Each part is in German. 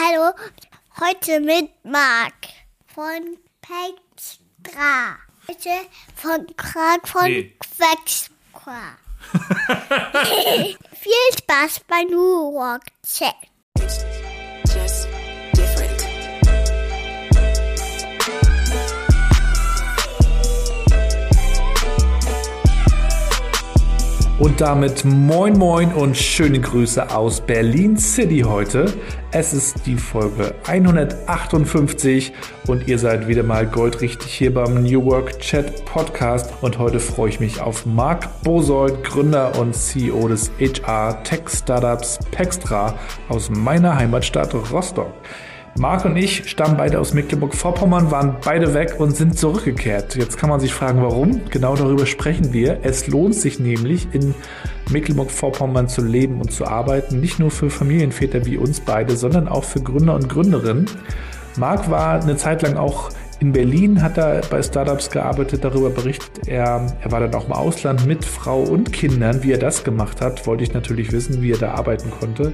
Hallo, heute mit Marc von Pextra. Heute von Kran von Nee. Quextra. Viel Spaß bei New Rock Chat. Und damit moin moin und schöne Grüße aus Berlin City heute. Es ist die Folge 158 und ihr seid wieder mal goldrichtig hier beim New Work Chat Podcast. Und heute freue ich mich auf Marc Bosold, Gründer und CEO des HR Tech Startups Pextra aus meiner Heimatstadt Rostock. Marc und ich stammen beide aus Mecklenburg-Vorpommern, waren beide weg und sind zurückgekehrt. Jetzt kann man sich fragen, warum. Genau darüber sprechen wir. Es lohnt sich nämlich, in Mecklenburg-Vorpommern zu leben und zu arbeiten. Nicht nur für Familienväter wie uns beide, sondern auch für Gründer und Gründerinnen. Marc war eine Zeit lang auch in Berlin, hat er bei Startups gearbeitet, darüber berichtet er. Er war dann auch im Ausland mit Frau und Kindern. Wie er das gemacht hat, wollte ich natürlich wissen, wie er da arbeiten konnte.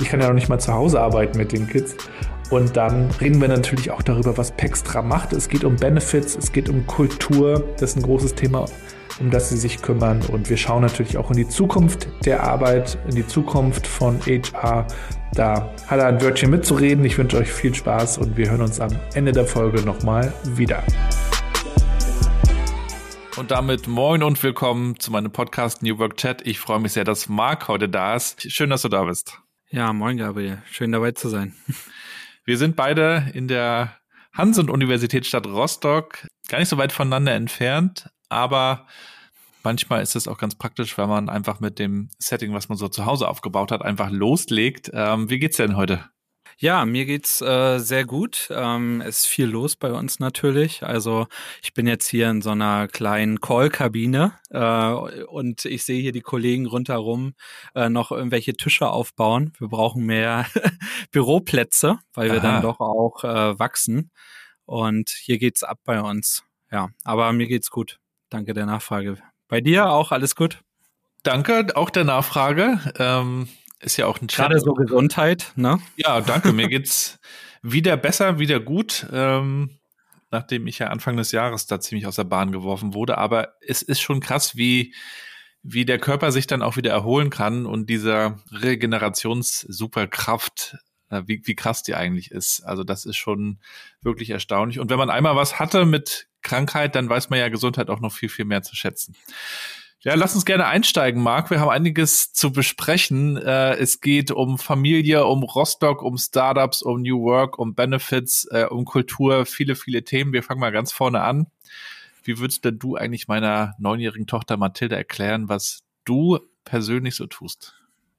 Ich kann ja noch nicht mal zu Hause arbeiten mit den Kids. Und dann reden wir natürlich auch darüber, was Pextra macht. Es geht um Benefits, es geht um Kultur. Das ist ein großes Thema, um das sie sich kümmern. Und wir schauen natürlich auch in die Zukunft der Arbeit, in die Zukunft von HR. Da hat er ein Wörtchen mitzureden. Ich wünsche euch viel Spaß und wir hören uns am Ende der Folge nochmal wieder. Und damit moin und willkommen zu meinem Podcast New Work Chat. Ich freue mich sehr, dass Marc heute da ist. Schön, dass du da bist. Ja, moin Gabriel. Schön dabei zu sein. Wir sind beide in der Hansen-Universitätsstadt Rostock, gar nicht so weit voneinander entfernt, aber manchmal ist es auch ganz praktisch, wenn man einfach mit dem Setting, was man so zu Hause aufgebaut hat, einfach loslegt. Ähm, wie geht's denn heute? Ja, mir geht's äh, sehr gut. Ähm, es ist viel los bei uns natürlich. Also ich bin jetzt hier in so einer kleinen Call-Kabine äh, und ich sehe hier die Kollegen rundherum äh, noch irgendwelche Tische aufbauen. Wir brauchen mehr Büroplätze, weil wir Aha. dann doch auch äh, wachsen. Und hier geht's ab bei uns. Ja, aber mir geht's gut. Danke der Nachfrage. Bei dir auch alles gut? Danke, auch der Nachfrage. Ähm, ist ja auch ein Chat. Gerade so Gesundheit, ne? Ja, danke. Mir geht's wieder besser, wieder gut. Ähm, nachdem ich ja Anfang des Jahres da ziemlich aus der Bahn geworfen wurde. Aber es ist schon krass, wie, wie der Körper sich dann auch wieder erholen kann und dieser Regenerations-Superkraft, äh, wie, wie krass die eigentlich ist. Also das ist schon wirklich erstaunlich. Und wenn man einmal was hatte mit Krankheit, dann weiß man ja Gesundheit auch noch viel, viel mehr zu schätzen. Ja, lass uns gerne einsteigen, Marc. Wir haben einiges zu besprechen. Äh, es geht um Familie, um Rostock, um Startups, um New Work, um Benefits, äh, um Kultur, viele, viele Themen. Wir fangen mal ganz vorne an. Wie würdest denn du eigentlich meiner neunjährigen Tochter Mathilde erklären, was du persönlich so tust?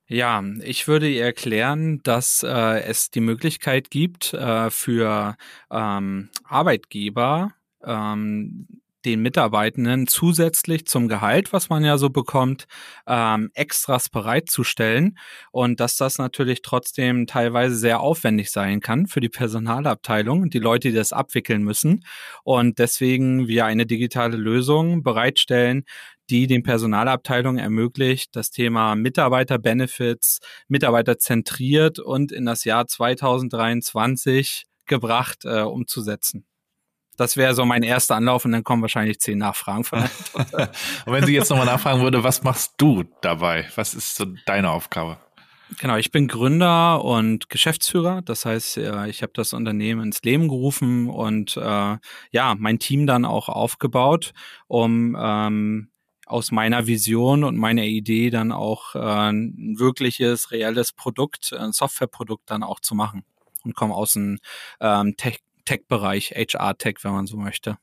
Ja, ich würde ihr erklären, dass äh, es die Möglichkeit gibt äh, für ähm, Arbeitgeber, ähm, den Mitarbeitenden zusätzlich zum Gehalt, was man ja so bekommt, ähm, Extras bereitzustellen und dass das natürlich trotzdem teilweise sehr aufwendig sein kann für die Personalabteilung und die Leute, die das abwickeln müssen und deswegen wir eine digitale Lösung bereitstellen, die den Personalabteilungen ermöglicht, das Thema Mitarbeiterbenefits, mitarbeiterzentriert und in das Jahr 2023 gebracht äh, umzusetzen. Das wäre so mein erster Anlauf und dann kommen wahrscheinlich zehn Nachfragen von Tochter. Und wenn sie jetzt nochmal nachfragen würde, was machst du dabei? Was ist so deine Aufgabe? Genau, ich bin Gründer und Geschäftsführer. Das heißt, äh, ich habe das Unternehmen ins Leben gerufen und äh, ja, mein Team dann auch aufgebaut, um ähm, aus meiner Vision und meiner Idee dann auch äh, ein wirkliches, reelles Produkt, ein Softwareprodukt dann auch zu machen. Und komme aus dem ähm, Tech- Tech-Bereich, HR-Tech, wenn man so möchte.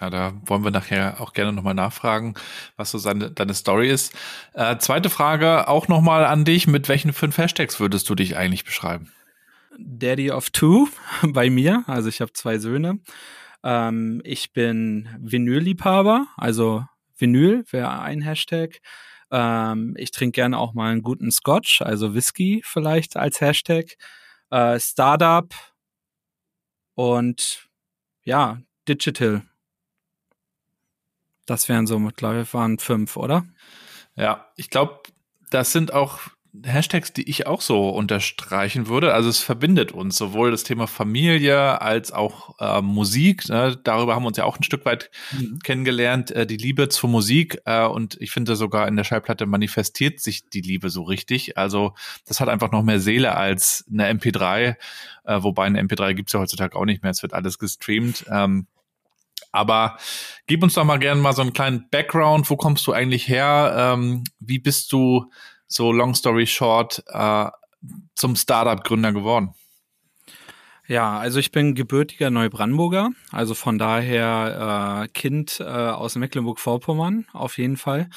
Ja, da wollen wir nachher auch gerne nochmal nachfragen, was so seine, deine Story ist. Äh, zweite Frage auch nochmal an dich. Mit welchen fünf Hashtags würdest du dich eigentlich beschreiben? Daddy of Two bei mir. Also ich habe zwei Söhne. Ähm, ich bin Vinylliebhaber, also Vinyl wäre ein Hashtag. Ähm, ich trinke gerne auch mal einen guten Scotch, also Whisky vielleicht als Hashtag. Äh, Startup und ja, Digital. Das wären so, glaube ich, waren fünf, oder? Ja, ich glaube, das sind auch Hashtags, die ich auch so unterstreichen würde. Also es verbindet uns sowohl das Thema Familie als auch äh, Musik. Ne? Darüber haben wir uns ja auch ein Stück weit mhm. kennengelernt. Äh, die Liebe zur Musik äh, und ich finde sogar in der Schallplatte manifestiert sich die Liebe so richtig. Also das hat einfach noch mehr Seele als eine MP3. Äh, wobei eine MP3 gibt's ja heutzutage auch nicht mehr. Es wird alles gestreamt. Ähm, aber gib uns doch mal gerne mal so einen kleinen Background. Wo kommst du eigentlich her? Ähm, wie bist du so long story short, äh, zum Startup-Gründer geworden? Ja, also ich bin gebürtiger Neubrandenburger, also von daher äh, Kind äh, aus Mecklenburg-Vorpommern auf jeden Fall.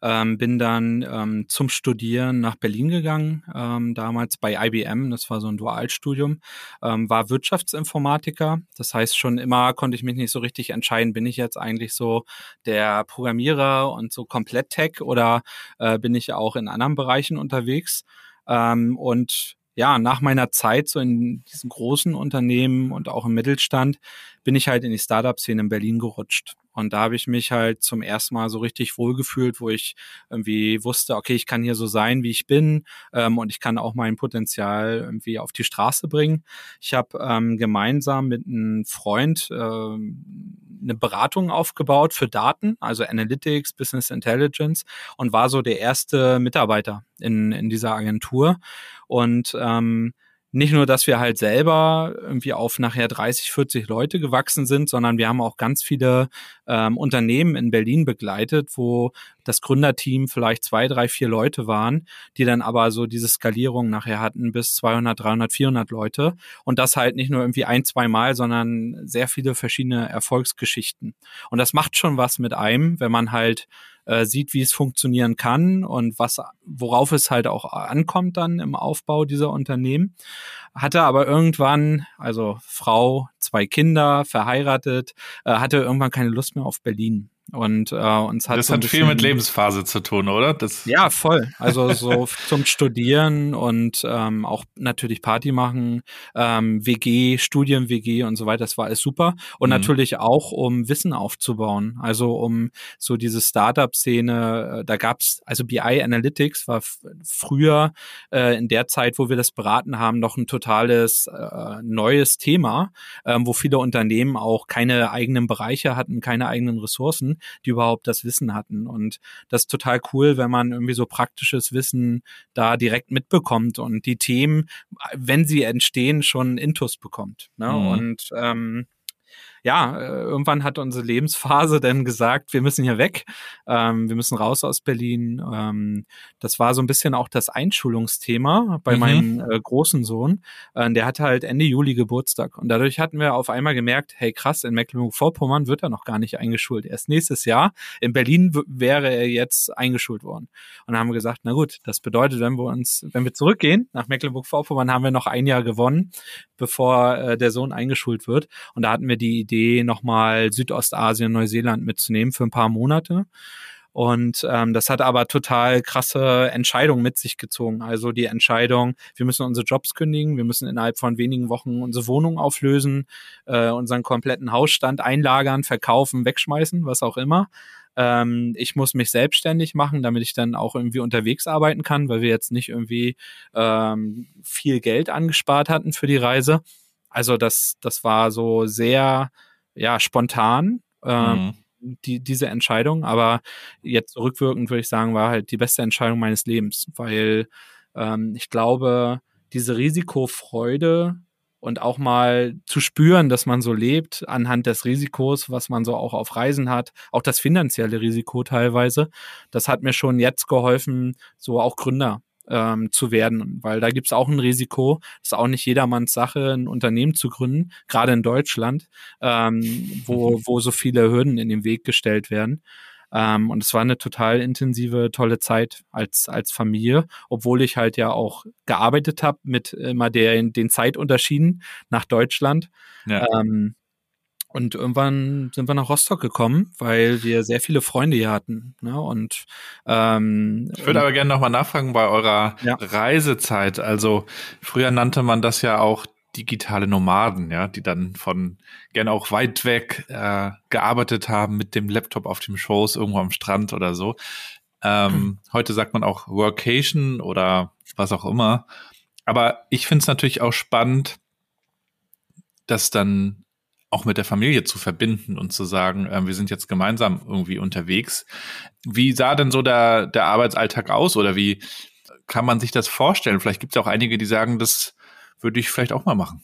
Ähm, bin dann ähm, zum Studieren nach Berlin gegangen, ähm, damals bei IBM, das war so ein Dualstudium, ähm, war Wirtschaftsinformatiker. Das heißt, schon immer konnte ich mich nicht so richtig entscheiden, bin ich jetzt eigentlich so der Programmierer und so komplett Tech oder äh, bin ich auch in anderen Bereichen unterwegs? Ähm, und ja, nach meiner Zeit so in diesen großen Unternehmen und auch im Mittelstand bin ich halt in die Startup-Szene in Berlin gerutscht. Und da habe ich mich halt zum ersten Mal so richtig wohlgefühlt, wo ich irgendwie wusste, okay, ich kann hier so sein, wie ich bin ähm, und ich kann auch mein Potenzial irgendwie auf die Straße bringen. Ich habe ähm, gemeinsam mit einem Freund ähm, eine Beratung aufgebaut für Daten, also Analytics, Business Intelligence und war so der erste Mitarbeiter in, in dieser Agentur. Und ähm, nicht nur, dass wir halt selber irgendwie auf nachher 30, 40 Leute gewachsen sind, sondern wir haben auch ganz viele ähm, Unternehmen in Berlin begleitet, wo das Gründerteam vielleicht zwei, drei, vier Leute waren, die dann aber so diese Skalierung nachher hatten bis 200, 300, 400 Leute und das halt nicht nur irgendwie ein, zwei Mal, sondern sehr viele verschiedene Erfolgsgeschichten. Und das macht schon was mit einem, wenn man halt äh, sieht, wie es funktionieren kann und was, worauf es halt auch ankommt dann im Aufbau dieser Unternehmen. Hatte aber irgendwann, also Frau, zwei Kinder, verheiratet, äh, hatte irgendwann keine Lust mehr auf Berlin. Und äh, uns hat das so hat viel mit Lebensphase zu tun, oder? Das ja, voll. Also so zum Studieren und ähm, auch natürlich Party machen, ähm, WG, Studien-WG und so weiter. Das war alles super. Und mhm. natürlich auch, um Wissen aufzubauen. Also um so diese Startup-Szene. Äh, da gab's also BI Analytics war früher äh, in der Zeit, wo wir das beraten haben, noch ein totales äh, neues Thema, ähm, wo viele Unternehmen auch keine eigenen Bereiche hatten, keine eigenen Ressourcen die überhaupt das Wissen hatten. Und das ist total cool, wenn man irgendwie so praktisches Wissen da direkt mitbekommt und die Themen, wenn sie entstehen, schon Intus bekommt. Ne? Mhm. Und ähm, ja, äh, irgendwann hat unsere Lebensphase dann gesagt, wir müssen hier weg, ähm, wir müssen raus aus Berlin. Ähm, das war so ein bisschen auch das Einschulungsthema bei mhm. meinem äh, großen Sohn. Äh, der hatte halt Ende Juli Geburtstag und dadurch hatten wir auf einmal gemerkt, hey krass, in Mecklenburg-Vorpommern wird er noch gar nicht eingeschult. Erst nächstes Jahr. In Berlin wäre er jetzt eingeschult worden. Und dann haben wir gesagt, na gut, das bedeutet, wenn wir uns, wenn wir zurückgehen nach Mecklenburg-Vorpommern, haben wir noch ein Jahr gewonnen, bevor äh, der Sohn eingeschult wird. Und da hatten wir die Idee, nochmal Südostasien, Neuseeland mitzunehmen für ein paar Monate. Und ähm, das hat aber total krasse Entscheidungen mit sich gezogen. Also die Entscheidung, wir müssen unsere Jobs kündigen, wir müssen innerhalb von wenigen Wochen unsere Wohnung auflösen, äh, unseren kompletten Hausstand einlagern, verkaufen, wegschmeißen, was auch immer. Ähm, ich muss mich selbstständig machen, damit ich dann auch irgendwie unterwegs arbeiten kann, weil wir jetzt nicht irgendwie ähm, viel Geld angespart hatten für die Reise. Also das, das war so sehr, ja, spontan. Ähm, mhm. die, diese Entscheidung, aber jetzt rückwirkend würde ich sagen, war halt die beste Entscheidung meines Lebens, weil ähm, ich glaube, diese Risikofreude und auch mal zu spüren, dass man so lebt anhand des Risikos, was man so auch auf Reisen hat, auch das finanzielle Risiko teilweise, das hat mir schon jetzt geholfen, so auch Gründer ähm, zu werden, weil da gibt es auch ein Risiko. Das ist auch nicht jedermanns Sache, ein Unternehmen zu gründen, gerade in Deutschland, ähm, wo, wo so viele Hürden in den Weg gestellt werden. Ähm, und es war eine total intensive, tolle Zeit als, als Familie, obwohl ich halt ja auch gearbeitet habe mit immer der, den Zeitunterschieden nach Deutschland. Ja. Ähm, und irgendwann sind wir nach Rostock gekommen, weil wir sehr viele Freunde hier hatten. Ne? Und ähm, ich würde aber gerne nochmal nachfragen bei eurer ja. Reisezeit. Also früher nannte man das ja auch digitale Nomaden, ja, die dann von gerne auch weit weg äh, gearbeitet haben mit dem Laptop auf dem Schoß irgendwo am Strand oder so. Ähm, hm. Heute sagt man auch Workation oder was auch immer. Aber ich finde es natürlich auch spannend, das dann auch mit der Familie zu verbinden und zu sagen, äh, wir sind jetzt gemeinsam irgendwie unterwegs. Wie sah denn so der, der Arbeitsalltag aus oder wie kann man sich das vorstellen? Vielleicht gibt es auch einige, die sagen, das würde ich vielleicht auch mal machen.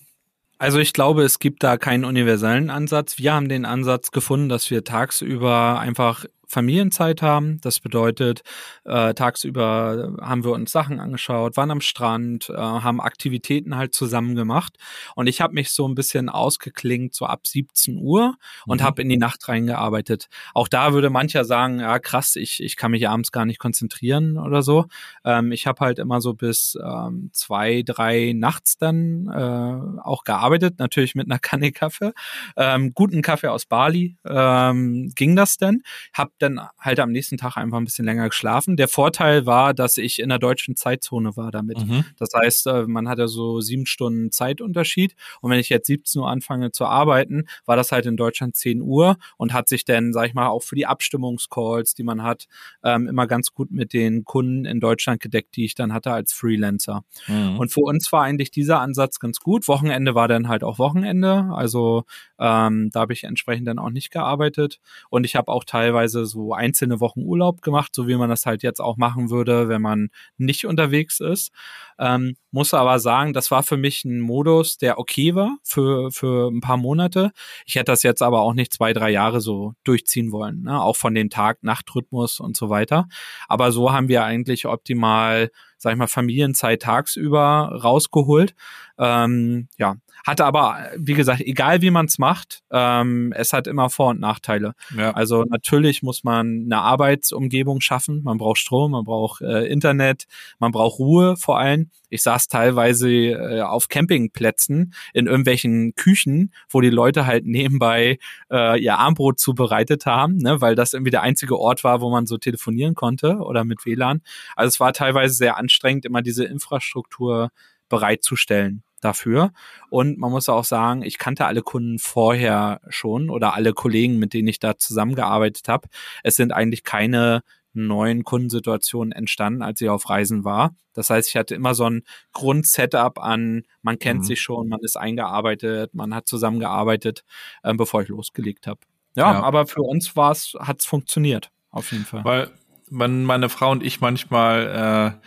Also ich glaube, es gibt da keinen universellen Ansatz. Wir haben den Ansatz gefunden, dass wir tagsüber einfach Familienzeit haben. Das bedeutet, äh, tagsüber haben wir uns Sachen angeschaut, waren am Strand, äh, haben Aktivitäten halt zusammen gemacht. Und ich habe mich so ein bisschen ausgeklingt, so ab 17 Uhr und mhm. habe in die Nacht reingearbeitet. Auch da würde mancher sagen, ja krass, ich, ich kann mich abends gar nicht konzentrieren oder so. Ähm, ich habe halt immer so bis ähm, zwei, drei nachts dann äh, auch gearbeitet, natürlich mit einer Kanne Kaffee. Ähm, guten Kaffee aus Bali ähm, ging das denn. Hab dann halt am nächsten Tag einfach ein bisschen länger geschlafen. Der Vorteil war, dass ich in der deutschen Zeitzone war damit. Mhm. Das heißt, äh, man hatte so sieben Stunden Zeitunterschied. Und wenn ich jetzt 17 Uhr anfange zu arbeiten, war das halt in Deutschland 10 Uhr und hat sich dann, sag ich mal, auch für die Abstimmungscalls, die man hat, ähm, immer ganz gut mit den Kunden in Deutschland gedeckt, die ich dann hatte als Freelancer. Mhm. Und für uns war eigentlich dieser Ansatz ganz gut. Wochenende war dann halt auch Wochenende. Also ähm, da habe ich entsprechend dann auch nicht gearbeitet. Und ich habe auch teilweise so einzelne Wochen Urlaub gemacht, so wie man das halt jetzt auch machen würde, wenn man nicht unterwegs ist. Ähm, muss aber sagen, das war für mich ein Modus, der okay war für, für ein paar Monate. Ich hätte das jetzt aber auch nicht zwei, drei Jahre so durchziehen wollen, ne? auch von den Tag-Nacht-Rhythmus und so weiter. Aber so haben wir eigentlich optimal, sag ich mal, Familienzeit tagsüber rausgeholt. Ähm, ja, hatte aber, wie gesagt, egal wie man es macht, ähm, es hat immer Vor- und Nachteile. Ja. Also natürlich muss man eine Arbeitsumgebung schaffen. Man braucht Strom, man braucht äh, Internet, man braucht Ruhe vor allem. Ich saß teilweise äh, auf Campingplätzen in irgendwelchen Küchen, wo die Leute halt nebenbei äh, ihr Armbrot zubereitet haben, ne, weil das irgendwie der einzige Ort war, wo man so telefonieren konnte oder mit WLAN. Also es war teilweise sehr anstrengend, immer diese Infrastruktur bereitzustellen dafür. Und man muss auch sagen, ich kannte alle Kunden vorher schon oder alle Kollegen, mit denen ich da zusammengearbeitet habe. Es sind eigentlich keine neuen Kundensituationen entstanden, als ich auf Reisen war. Das heißt, ich hatte immer so ein Grundsetup an, man kennt mhm. sich schon, man ist eingearbeitet, man hat zusammengearbeitet, äh, bevor ich losgelegt habe. Ja, ja, aber für uns war es, hat es funktioniert, auf jeden Fall. Weil man, meine Frau und ich manchmal äh,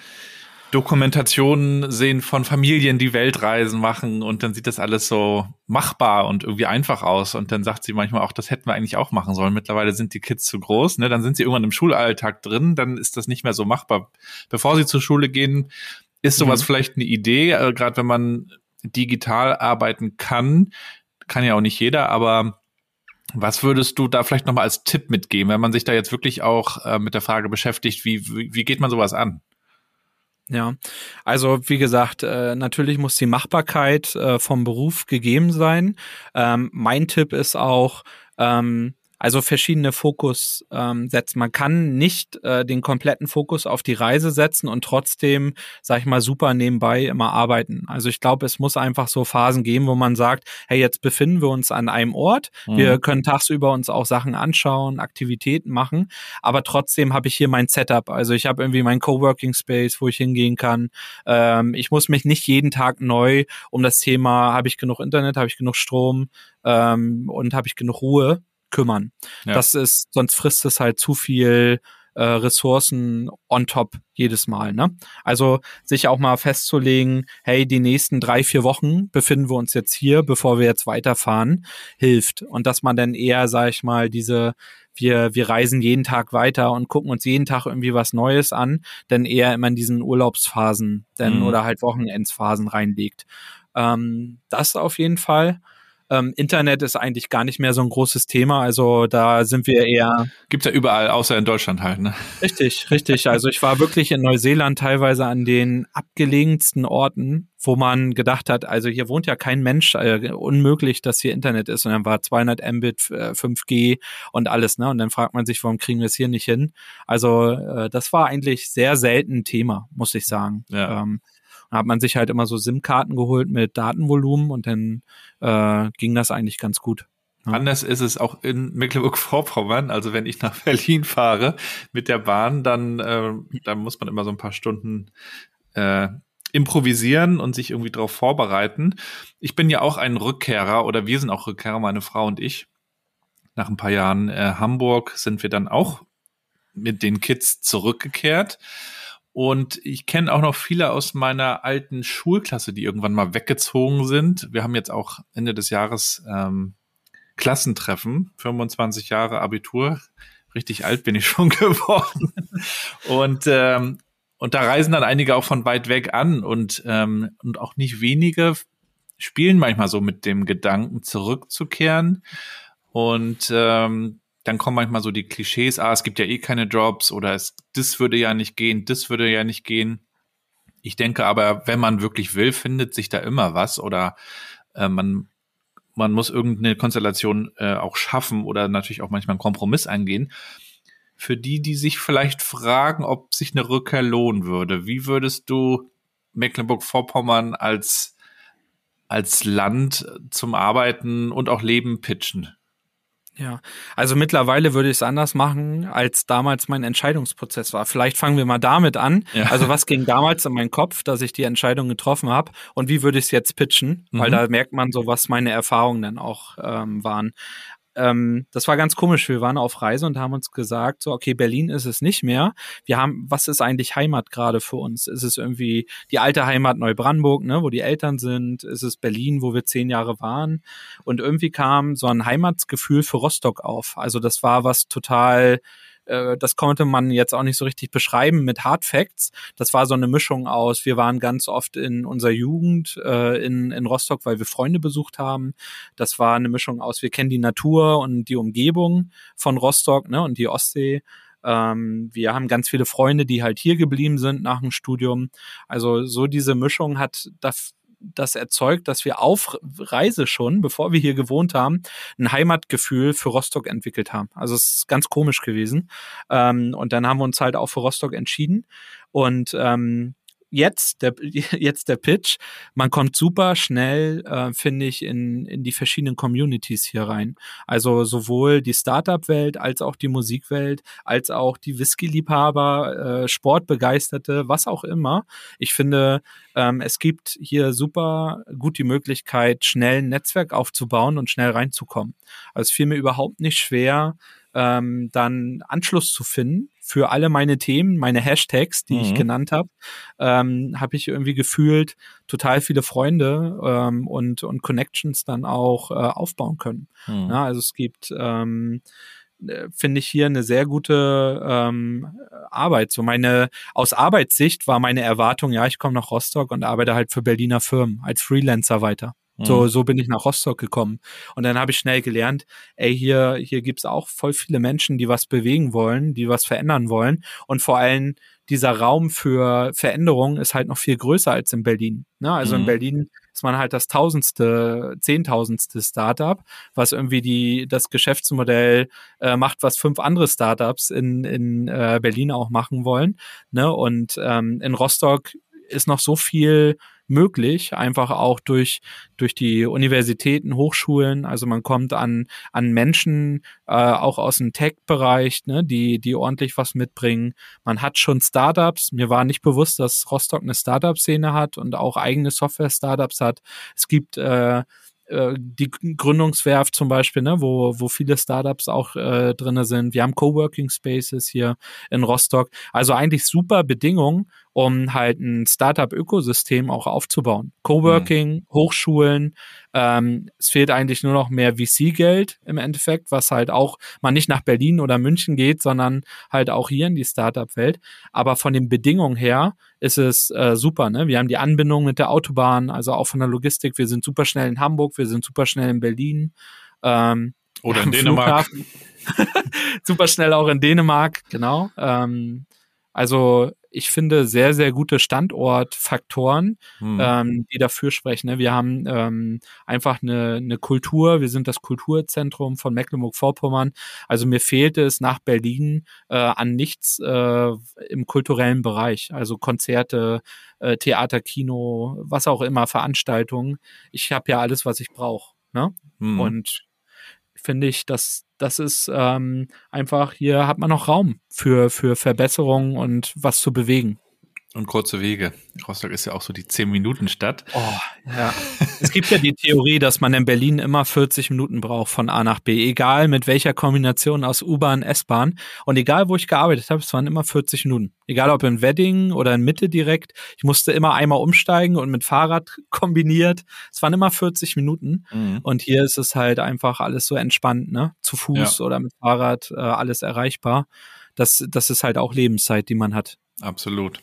Dokumentationen sehen von Familien, die Weltreisen machen und dann sieht das alles so machbar und irgendwie einfach aus und dann sagt sie manchmal auch, das hätten wir eigentlich auch machen sollen. Mittlerweile sind die Kids zu groß, ne? Dann sind sie irgendwann im Schulalltag drin, dann ist das nicht mehr so machbar. Bevor sie zur Schule gehen, ist sowas mhm. vielleicht eine Idee, äh, gerade wenn man digital arbeiten kann, kann ja auch nicht jeder, aber was würdest du da vielleicht nochmal als Tipp mitgeben, wenn man sich da jetzt wirklich auch äh, mit der Frage beschäftigt, wie, wie, wie geht man sowas an? Ja, also wie gesagt, äh, natürlich muss die Machbarkeit äh, vom Beruf gegeben sein. Ähm, mein Tipp ist auch, ähm, also verschiedene Fokus ähm, setzen. Man kann nicht äh, den kompletten Fokus auf die Reise setzen und trotzdem, sag ich mal, super nebenbei immer arbeiten. Also ich glaube, es muss einfach so Phasen geben, wo man sagt, hey, jetzt befinden wir uns an einem Ort, mhm. wir können tagsüber uns auch Sachen anschauen, Aktivitäten machen, aber trotzdem habe ich hier mein Setup. Also ich habe irgendwie mein Coworking Space, wo ich hingehen kann. Ähm, ich muss mich nicht jeden Tag neu um das Thema, habe ich genug Internet, habe ich genug Strom ähm, und habe ich genug Ruhe kümmern. Ja. Das ist, sonst frisst es halt zu viel äh, Ressourcen on top jedes Mal. Ne? Also sich auch mal festzulegen, hey, die nächsten drei, vier Wochen befinden wir uns jetzt hier, bevor wir jetzt weiterfahren, hilft. Und dass man dann eher, sag ich mal, diese wir, wir reisen jeden Tag weiter und gucken uns jeden Tag irgendwie was Neues an, denn eher immer in diesen Urlaubsphasen denn, mhm. oder halt Wochenendsphasen reinlegt. Ähm, das auf jeden Fall. Ähm, Internet ist eigentlich gar nicht mehr so ein großes Thema. Also da sind wir eher. Gibt's ja überall, außer in Deutschland halt, ne? Richtig, richtig. Also ich war wirklich in Neuseeland teilweise an den abgelegensten Orten, wo man gedacht hat, also hier wohnt ja kein Mensch, äh, unmöglich, dass hier Internet ist. Und dann war 200 Mbit, äh, 5G und alles, ne? Und dann fragt man sich, warum kriegen wir es hier nicht hin? Also äh, das war eigentlich sehr selten ein Thema, muss ich sagen. Ja. Ähm, hat man sich halt immer so SIM-Karten geholt mit Datenvolumen und dann äh, ging das eigentlich ganz gut. Ja. Anders ist es auch in Mecklenburg-Vorpommern. Also wenn ich nach Berlin fahre mit der Bahn, dann, äh, dann muss man immer so ein paar Stunden äh, improvisieren und sich irgendwie darauf vorbereiten. Ich bin ja auch ein Rückkehrer oder wir sind auch Rückkehrer, meine Frau und ich. Nach ein paar Jahren äh, Hamburg sind wir dann auch mit den Kids zurückgekehrt. Und ich kenne auch noch viele aus meiner alten Schulklasse, die irgendwann mal weggezogen sind. Wir haben jetzt auch Ende des Jahres ähm, Klassentreffen, 25 Jahre Abitur. Richtig alt bin ich schon geworden. Und ähm, und da reisen dann einige auch von weit weg an und, ähm, und auch nicht wenige spielen manchmal so mit dem Gedanken, zurückzukehren. Und ähm, dann kommen manchmal so die Klischees, ah, es gibt ja eh keine Jobs oder es, das würde ja nicht gehen, das würde ja nicht gehen. Ich denke aber, wenn man wirklich will, findet sich da immer was oder äh, man, man muss irgendeine Konstellation äh, auch schaffen oder natürlich auch manchmal einen Kompromiss eingehen für die, die sich vielleicht fragen, ob sich eine Rückkehr lohnen würde. Wie würdest du Mecklenburg-Vorpommern als, als Land zum Arbeiten und auch Leben pitchen? Ja, also mittlerweile würde ich es anders machen, als damals mein Entscheidungsprozess war. Vielleicht fangen wir mal damit an. Ja. Also was ging damals in meinen Kopf, dass ich die Entscheidung getroffen habe und wie würde ich es jetzt pitchen? Mhm. Weil da merkt man so, was meine Erfahrungen dann auch ähm, waren ähm, das war ganz komisch. Wir waren auf Reise und haben uns gesagt, so, okay, Berlin ist es nicht mehr. Wir haben, was ist eigentlich Heimat gerade für uns? Ist es irgendwie die alte Heimat Neubrandenburg, ne, wo die Eltern sind? Ist es Berlin, wo wir zehn Jahre waren? Und irgendwie kam so ein Heimatsgefühl für Rostock auf. Also das war was total äh, das konnte man jetzt auch nicht so richtig beschreiben mit Hard Facts. Das war so eine Mischung aus, wir waren ganz oft in unserer Jugend äh, in, in Rostock, weil wir Freunde besucht haben. Das war eine Mischung aus, wir kennen die Natur und die Umgebung von Rostock ne, und die Ostsee. Ähm, wir haben ganz viele Freunde, die halt hier geblieben sind nach dem Studium. Also so diese Mischung hat das das erzeugt, dass wir auf Reise schon, bevor wir hier gewohnt haben, ein Heimatgefühl für Rostock entwickelt haben. Also es ist ganz komisch gewesen. Ähm, und dann haben wir uns halt auch für Rostock entschieden. Und ähm, jetzt der, jetzt der Pitch. Man kommt super schnell, äh, finde ich, in, in die verschiedenen Communities hier rein. Also sowohl die Startup-Welt als auch die Musikwelt, als auch die Whisky-Liebhaber, äh, Sportbegeisterte, was auch immer. Ich finde, ähm, es gibt hier super gut die Möglichkeit, schnell ein Netzwerk aufzubauen und schnell reinzukommen. Also es fiel mir überhaupt nicht schwer, ähm, dann Anschluss zu finden für alle meine Themen, meine Hashtags, die mhm. ich genannt habe, ähm, habe ich irgendwie gefühlt total viele Freunde ähm, und, und Connections dann auch äh, aufbauen können. Mhm. Ja, also es gibt ähm, äh, finde ich hier eine sehr gute ähm, Arbeit. So meine aus Arbeitssicht war meine Erwartung, ja, ich komme nach Rostock und arbeite halt für Berliner Firmen als Freelancer weiter. So, mhm. so bin ich nach Rostock gekommen. Und dann habe ich schnell gelernt, ey, hier, hier gibt's auch voll viele Menschen, die was bewegen wollen, die was verändern wollen. Und vor allem dieser Raum für Veränderung ist halt noch viel größer als in Berlin. Ne? Also mhm. in Berlin ist man halt das tausendste, zehntausendste Startup, was irgendwie die, das Geschäftsmodell äh, macht, was fünf andere Startups in, in äh, Berlin auch machen wollen. Ne? Und ähm, in Rostock ist noch so viel möglich, einfach auch durch, durch die Universitäten, Hochschulen. Also man kommt an, an Menschen äh, auch aus dem Tech-Bereich, ne, die, die ordentlich was mitbringen. Man hat schon Startups. Mir war nicht bewusst, dass Rostock eine Startup-Szene hat und auch eigene Software-Startups hat. Es gibt äh, äh, die Gründungswerft zum Beispiel, ne, wo, wo viele Startups auch äh, drin sind. Wir haben Coworking Spaces hier in Rostock. Also eigentlich super Bedingungen, um halt ein Startup-Ökosystem auch aufzubauen. Coworking, mhm. Hochschulen, ähm, es fehlt eigentlich nur noch mehr VC-Geld im Endeffekt, was halt auch man nicht nach Berlin oder München geht, sondern halt auch hier in die Startup-Welt. Aber von den Bedingungen her ist es äh, super. Ne? Wir haben die Anbindung mit der Autobahn, also auch von der Logistik. Wir sind super schnell in Hamburg, wir sind super schnell in Berlin. Ähm, oder in Dänemark. super schnell auch in Dänemark, genau. Ähm, also ich finde, sehr, sehr gute Standortfaktoren, hm. ähm, die dafür sprechen. Ne? Wir haben ähm, einfach eine, eine Kultur, wir sind das Kulturzentrum von Mecklenburg-Vorpommern. Also mir fehlt es nach Berlin äh, an nichts äh, im kulturellen Bereich. Also Konzerte, äh, Theater, Kino, was auch immer, Veranstaltungen. Ich habe ja alles, was ich brauche. Ne? Hm. Und finde ich, dass das ist ähm, einfach, hier hat man noch Raum für, für Verbesserungen und was zu bewegen. Und kurze Wege. Rostock ist ja auch so die 10-Minuten-Stadt. Oh, ja. es gibt ja die Theorie, dass man in Berlin immer 40 Minuten braucht von A nach B, egal mit welcher Kombination aus U-Bahn, S-Bahn. Und egal, wo ich gearbeitet habe, es waren immer 40 Minuten. Egal ob in Wedding oder in Mitte direkt. Ich musste immer einmal umsteigen und mit Fahrrad kombiniert. Es waren immer 40 Minuten. Mhm. Und hier ist es halt einfach alles so entspannt, ne? Zu Fuß ja. oder mit Fahrrad, äh, alles erreichbar. Das, das ist halt auch Lebenszeit, die man hat. Absolut.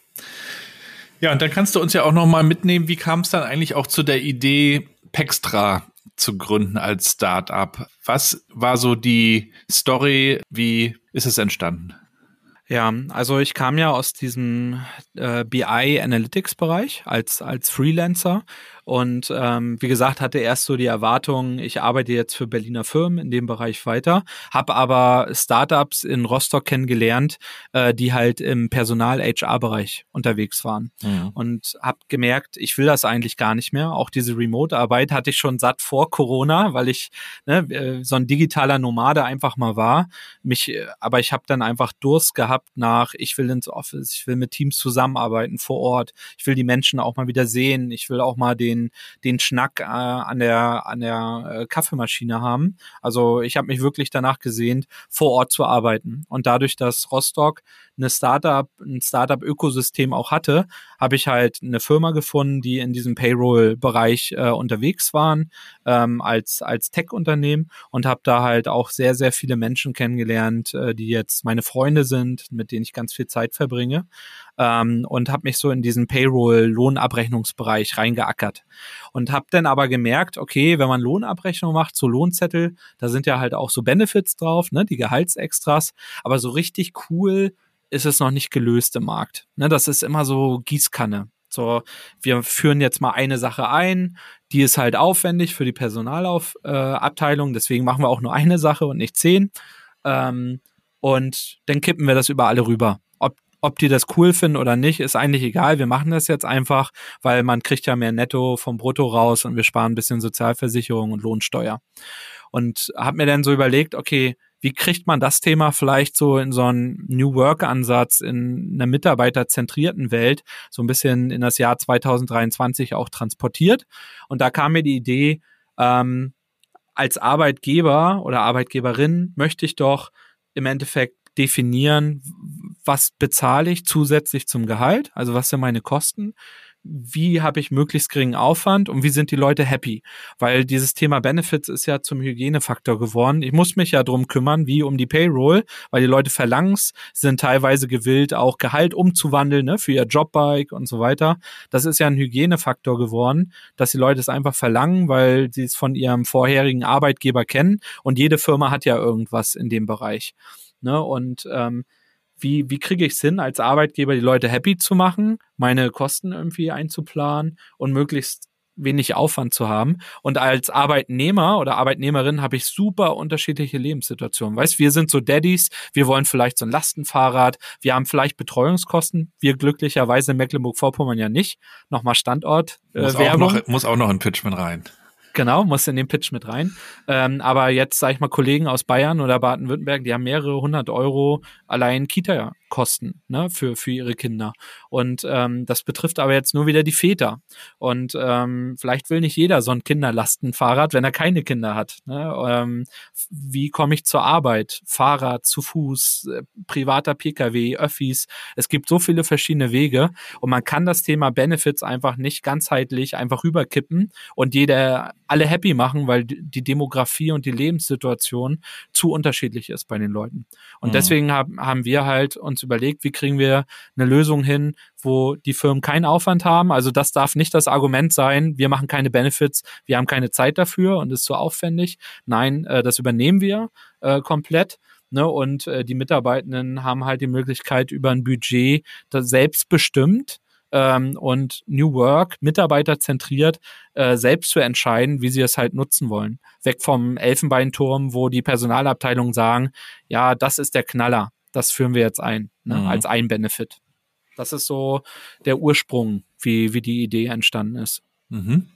Ja, und dann kannst du uns ja auch noch mal mitnehmen, wie kam es dann eigentlich auch zu der Idee, Pextra zu gründen als Startup? Was war so die Story? Wie ist es entstanden? Ja, also ich kam ja aus diesem äh, BI Analytics Bereich als als Freelancer und ähm, wie gesagt, hatte erst so die Erwartung, ich arbeite jetzt für Berliner Firmen in dem Bereich weiter, habe aber Startups in Rostock kennengelernt, äh, die halt im Personal-HR-Bereich unterwegs waren. Mhm. Und habe gemerkt, ich will das eigentlich gar nicht mehr. Auch diese Remote-Arbeit hatte ich schon satt vor Corona, weil ich ne, äh, so ein digitaler Nomade einfach mal war. Mich, äh, aber ich habe dann einfach Durst gehabt nach, ich will ins Office, ich will mit Teams zusammenarbeiten vor Ort, ich will die Menschen auch mal wieder sehen, ich will auch mal den den, den Schnack äh, an der, an der äh, Kaffeemaschine haben. Also ich habe mich wirklich danach gesehnt, vor Ort zu arbeiten. Und dadurch, dass Rostock eine Startup, ein Startup-Ökosystem auch hatte, habe ich halt eine Firma gefunden, die in diesem Payroll-Bereich äh, unterwegs waren, ähm, als, als Tech-Unternehmen und habe da halt auch sehr, sehr viele Menschen kennengelernt, äh, die jetzt meine Freunde sind, mit denen ich ganz viel Zeit verbringe ähm, und habe mich so in diesen Payroll-Lohnabrechnungsbereich reingeackert und habe dann aber gemerkt, okay, wenn man Lohnabrechnung macht, so Lohnzettel, da sind ja halt auch so Benefits drauf, ne, die Gehaltsextras, aber so richtig cool ist es noch nicht gelöst im Markt. Ne, das ist immer so Gießkanne. So, wir führen jetzt mal eine Sache ein, die ist halt aufwendig für die Personalabteilung, äh, deswegen machen wir auch nur eine Sache und nicht zehn. Ähm, und dann kippen wir das über alle rüber. Ob, die das cool finden oder nicht, ist eigentlich egal. Wir machen das jetzt einfach, weil man kriegt ja mehr Netto vom Brutto raus und wir sparen ein bisschen Sozialversicherung und Lohnsteuer. Und habe mir dann so überlegt, okay, wie kriegt man das Thema vielleicht so in so einen New Work-Ansatz in einer mitarbeiterzentrierten Welt so ein bisschen in das Jahr 2023 auch transportiert? Und da kam mir die Idee, ähm, als Arbeitgeber oder Arbeitgeberin möchte ich doch im Endeffekt definieren, was bezahle ich zusätzlich zum Gehalt, also was sind meine Kosten wie habe ich möglichst geringen Aufwand und wie sind die Leute happy? Weil dieses Thema Benefits ist ja zum Hygienefaktor geworden. Ich muss mich ja drum kümmern, wie um die Payroll, weil die Leute verlangen sind teilweise gewillt, auch Gehalt umzuwandeln, ne, für ihr Jobbike und so weiter. Das ist ja ein Hygienefaktor geworden, dass die Leute es einfach verlangen, weil sie es von ihrem vorherigen Arbeitgeber kennen und jede Firma hat ja irgendwas in dem Bereich. Ne, und ähm, wie, wie kriege ich es hin, als Arbeitgeber die Leute happy zu machen, meine Kosten irgendwie einzuplanen und möglichst wenig Aufwand zu haben. Und als Arbeitnehmer oder Arbeitnehmerin habe ich super unterschiedliche Lebenssituationen. Weißt, wir sind so Daddies, wir wollen vielleicht so ein Lastenfahrrad, wir haben vielleicht Betreuungskosten, wir glücklicherweise in Mecklenburg-Vorpommern ja nicht. Nochmal Standort. Äh, muss, Werbung. Auch noch, muss auch noch ein Pitch mit rein. Genau, muss in den Pitch mit rein. Ähm, aber jetzt, sage ich mal, Kollegen aus Bayern oder Baden-Württemberg, die haben mehrere hundert Euro allein Kita kosten ne, für, für ihre Kinder. Und ähm, das betrifft aber jetzt nur wieder die Väter. Und ähm, vielleicht will nicht jeder so ein Kinderlastenfahrrad, wenn er keine Kinder hat. Ne? Ähm, wie komme ich zur Arbeit? Fahrrad, zu Fuß, äh, privater Pkw, Öffis. Es gibt so viele verschiedene Wege und man kann das Thema Benefits einfach nicht ganzheitlich einfach rüberkippen und jeder alle happy machen, weil die Demografie und die Lebenssituation zu unterschiedlich ist bei den Leuten. Und mhm. deswegen haben, haben wir halt uns uns überlegt, wie kriegen wir eine Lösung hin, wo die Firmen keinen Aufwand haben. Also das darf nicht das Argument sein, wir machen keine Benefits, wir haben keine Zeit dafür und ist zu aufwendig. Nein, äh, das übernehmen wir äh, komplett. Ne, und äh, die Mitarbeitenden haben halt die Möglichkeit, über ein Budget das selbstbestimmt ähm, und New Work mitarbeiterzentriert äh, selbst zu entscheiden, wie sie es halt nutzen wollen. Weg vom Elfenbeinturm, wo die Personalabteilungen sagen, ja, das ist der Knaller das führen wir jetzt ein, ne, mhm. als ein Benefit. Das ist so der Ursprung, wie, wie die Idee entstanden ist. Mhm.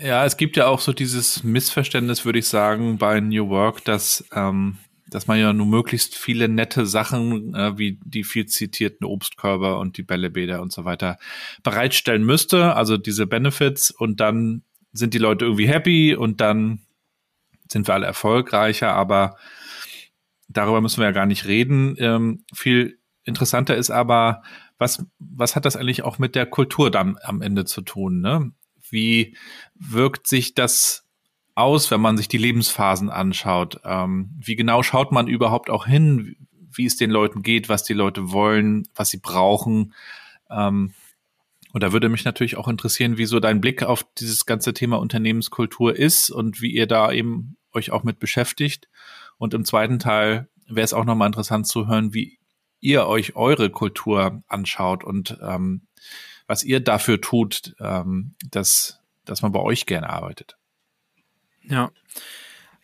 Ja, es gibt ja auch so dieses Missverständnis, würde ich sagen, bei New Work, dass ähm, dass man ja nur möglichst viele nette Sachen äh, wie die viel zitierten Obstkörper und die Bällebäder und so weiter bereitstellen müsste, also diese Benefits und dann sind die Leute irgendwie happy und dann sind wir alle erfolgreicher, aber darüber müssen wir ja gar nicht reden. Ähm, viel interessanter ist aber, was, was hat das eigentlich auch mit der Kultur dann am Ende zu tun? Ne? Wie wirkt sich das aus, wenn man sich die Lebensphasen anschaut? Ähm, wie genau schaut man überhaupt auch hin, wie es den Leuten geht, was die Leute wollen, was sie brauchen? Ähm, und da würde mich natürlich auch interessieren, wie so dein Blick auf dieses ganze Thema Unternehmenskultur ist und wie ihr da eben euch auch mit beschäftigt. Und im zweiten Teil wäre es auch nochmal interessant zu hören, wie ihr euch eure Kultur anschaut und ähm, was ihr dafür tut, ähm, dass, dass man bei euch gerne arbeitet. Ja.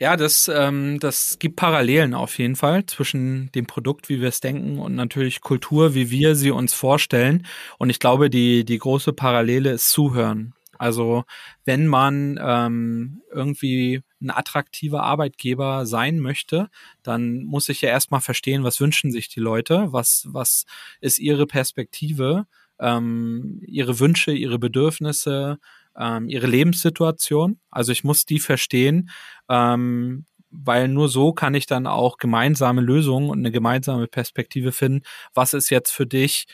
Ja, das, ähm, das gibt Parallelen auf jeden Fall zwischen dem Produkt, wie wir es denken, und natürlich Kultur, wie wir sie uns vorstellen. Und ich glaube, die, die große Parallele ist Zuhören. Also wenn man ähm, irgendwie ein attraktiver Arbeitgeber sein möchte, dann muss ich ja erstmal verstehen, was wünschen sich die Leute, was, was ist ihre Perspektive, ähm, ihre Wünsche, ihre Bedürfnisse, ähm, ihre Lebenssituation. Also ich muss die verstehen, ähm, weil nur so kann ich dann auch gemeinsame Lösungen und eine gemeinsame Perspektive finden. Was ist jetzt für dich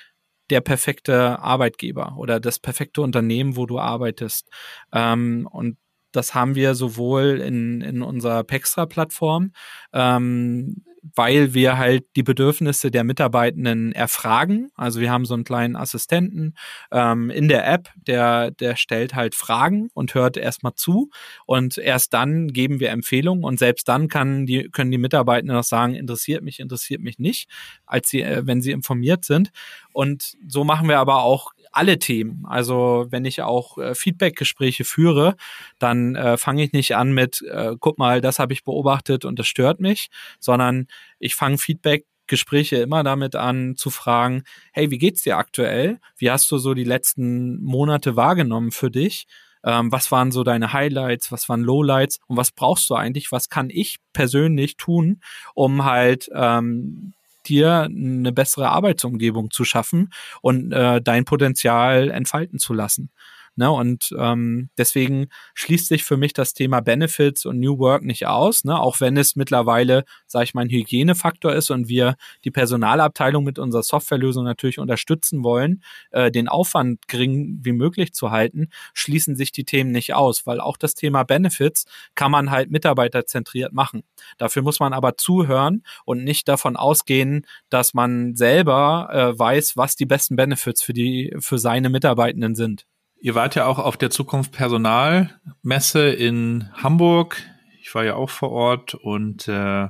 der perfekte Arbeitgeber oder das perfekte Unternehmen, wo du arbeitest? Ähm, und das haben wir sowohl in, in unserer Pextra-Plattform, ähm, weil wir halt die Bedürfnisse der Mitarbeitenden erfragen. Also wir haben so einen kleinen Assistenten ähm, in der App, der, der stellt halt Fragen und hört erstmal zu und erst dann geben wir Empfehlungen und selbst dann kann die, können die Mitarbeitenden noch sagen, interessiert mich, interessiert mich nicht, als sie, äh, wenn sie informiert sind. Und so machen wir aber auch alle Themen. Also wenn ich auch äh, Feedback-Gespräche führe, dann äh, fange ich nicht an mit, äh, guck mal, das habe ich beobachtet und das stört mich, sondern ich fange Feedback Gespräche immer damit an zu fragen, hey, wie geht's dir aktuell? Wie hast du so die letzten Monate wahrgenommen für dich? Ähm, was waren so deine Highlights? Was waren Lowlights? Und was brauchst du eigentlich? Was kann ich persönlich tun, um halt ähm, dir eine bessere Arbeitsumgebung zu schaffen und äh, dein Potenzial entfalten zu lassen. Ne? Und ähm, deswegen schließt sich für mich das Thema Benefits und New Work nicht aus, ne? auch wenn es mittlerweile, sage ich mal, ein Hygienefaktor ist und wir die Personalabteilung mit unserer Softwarelösung natürlich unterstützen wollen, äh, den Aufwand gering wie möglich zu halten, schließen sich die Themen nicht aus, weil auch das Thema Benefits kann man halt mitarbeiterzentriert machen. Dafür muss man aber zuhören und nicht davon ausgehen, dass man selber äh, weiß, was die besten Benefits für die für seine Mitarbeitenden sind. Ihr wart ja auch auf der Zukunft Personalmesse in Hamburg. Ich war ja auch vor Ort und äh,